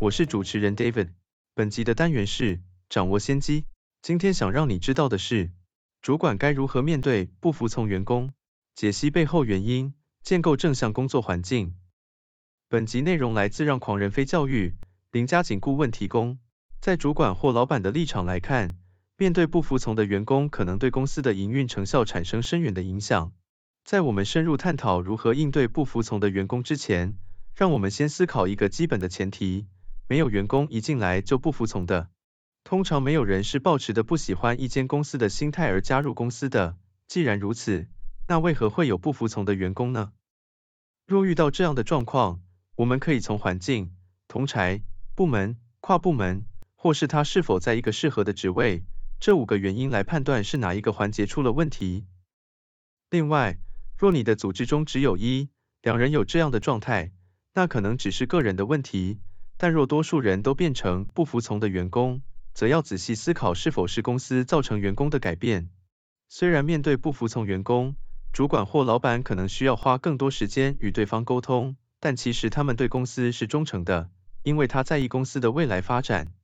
我是主持人 David。本集的单元是掌握先机。今天想让你知道的是，主管该如何面对不服从员工，解析背后原因，建构正向工作环境。本集内容来自让狂人非教育林家景顾问提供。在主管或老板的立场来看，面对不服从的员工，可能对公司的营运成效产生深远的影响。在我们深入探讨如何应对不服从的员工之前，让我们先思考一个基本的前提：没有员工一进来就不服从的。通常没有人是抱持的不喜欢一间公司的心态而加入公司的。既然如此，那为何会有不服从的员工呢？若遇到这样的状况，我们可以从环境、同柴、部门、跨部门，或是他是否在一个适合的职位这五个原因来判断是哪一个环节出了问题。另外，若你的组织中只有一两人有这样的状态，那可能只是个人的问题；但若多数人都变成不服从的员工，则要仔细思考是否是公司造成员工的改变。虽然面对不服从员工，主管或老板可能需要花更多时间与对方沟通，但其实他们对公司是忠诚的，因为他在意公司的未来发展。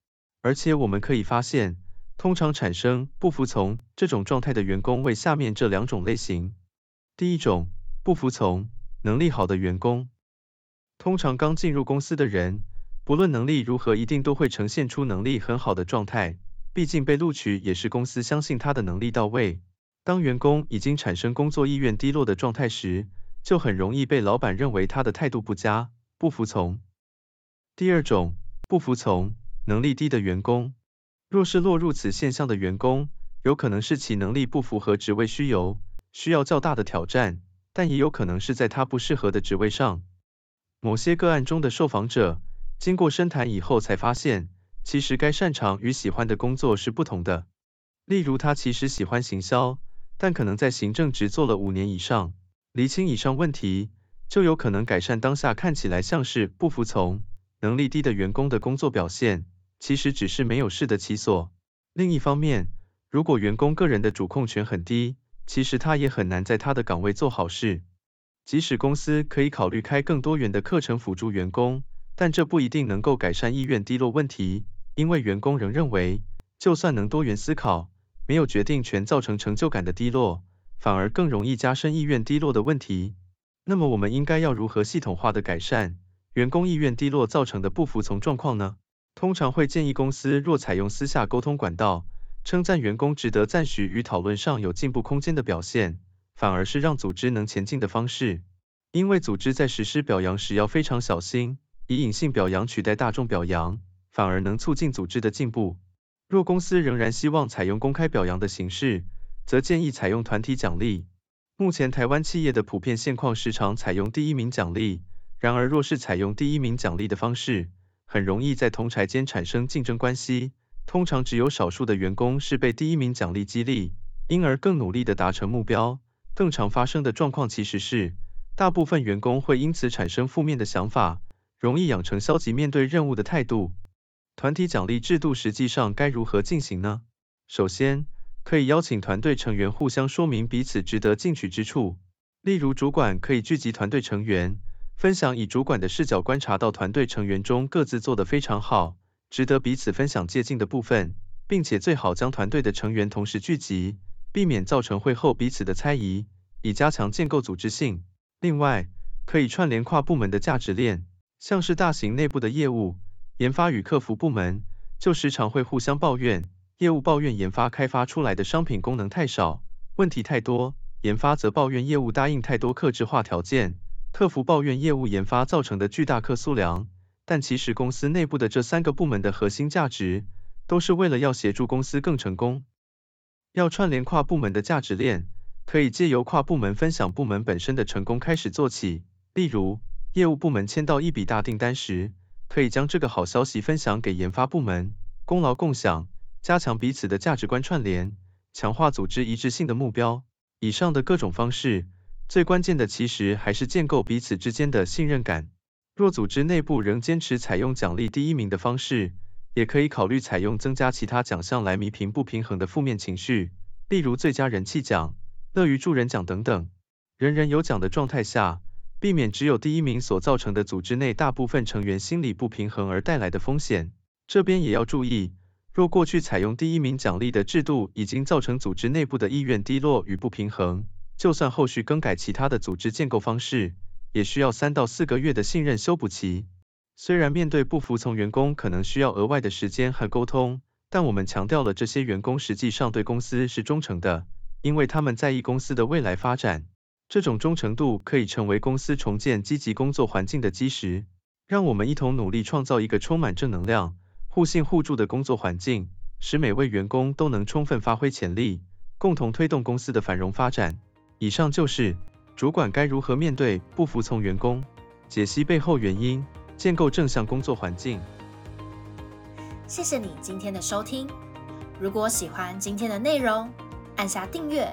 而且我们可以发现，通常产生不服从这种状态的员工为下面这两种类型。第一种，不服从，能力好的员工，通常刚进入公司的人，不论能力如何，一定都会呈现出能力很好的状态，毕竟被录取也是公司相信他的能力到位。当员工已经产生工作意愿低落的状态时，就很容易被老板认为他的态度不佳，不服从。第二种，不服从，能力低的员工，若是落入此现象的员工，有可能是其能力不符合职位需求。需要较大的挑战，但也有可能是在他不适合的职位上。某些个案中的受访者，经过深谈以后才发现，其实该擅长与喜欢的工作是不同的。例如，他其实喜欢行销，但可能在行政职做了五年以上。厘清以上问题，就有可能改善当下看起来像是不服从、能力低的员工的工作表现，其实只是没有适得其所。另一方面，如果员工个人的主控权很低，其实他也很难在他的岗位做好事。即使公司可以考虑开更多元的课程辅助员工，但这不一定能够改善意愿低落问题，因为员工仍认为，就算能多元思考，没有决定权造成成就感的低落，反而更容易加深意愿低落的问题。那么我们应该要如何系统化的改善员工意愿低落造成的不服从状况呢？通常会建议公司若采用私下沟通管道。称赞员工值得赞许与讨论上有进步空间的表现，反而是让组织能前进的方式。因为组织在实施表扬时要非常小心，以隐性表扬取代大众表扬，反而能促进组织的进步。若公司仍然希望采用公开表扬的形式，则建议采用团体奖励。目前台湾企业的普遍现况时常采用第一名奖励，然而若是采用第一名奖励的方式，很容易在同柴间产生竞争关系。通常只有少数的员工是被第一名奖励激励，因而更努力的达成目标。更常发生的状况其实是，大部分员工会因此产生负面的想法，容易养成消极面对任务的态度。团体奖励制度实际上该如何进行呢？首先，可以邀请团队成员互相说明彼此值得进取之处。例如，主管可以聚集团队成员，分享以主管的视角观察到团队成员中各自做得非常好。值得彼此分享借鉴的部分，并且最好将团队的成员同时聚集，避免造成会后彼此的猜疑，以加强建构组织性。另外，可以串联跨部门的价值链，像是大型内部的业务、研发与客服部门，就时常会互相抱怨，业务抱怨研发开发出来的商品功能太少，问题太多，研发则抱怨业务答应太多客制化条件，客服抱怨业务研发造成的巨大客诉量。但其实公司内部的这三个部门的核心价值，都是为了要协助公司更成功。要串联跨部门的价值链，可以借由跨部门分享部门本身的成功开始做起。例如，业务部门签到一笔大订单时，可以将这个好消息分享给研发部门，功劳共享，加强彼此的价值观串联，强化组织一致性的目标。以上的各种方式，最关键的其实还是建构彼此之间的信任感。若组织内部仍坚持采用奖励第一名的方式，也可以考虑采用增加其他奖项来弥平不平衡的负面情绪，例如最佳人气奖、乐于助人奖等等。人人有奖的状态下。避免只有第一名所造成的组织内大部分成员心理不平衡而带来的风险。这边也要注意，若过去采用第一名奖励的制度已经造成组织内部的意愿低落与不平衡，就算后续更改其他的组织建构方式，也需要三到四个月的信任修补期。虽然面对不服从员工可能需要额外的时间和沟通，但我们强调了这些员工实际上对公司是忠诚的，因为他们在意公司的未来发展。这种忠诚度可以成为公司重建积极工作环境的基石。让我们一同努力创造一个充满正能量、互信互助的工作环境，使每位员工都能充分发挥潜力，共同推动公司的繁荣发展。以上就是主管该如何面对不服从员工，解析背后原因，建构正向工作环境。谢谢你今天的收听。如果喜欢今天的内容，按下订阅。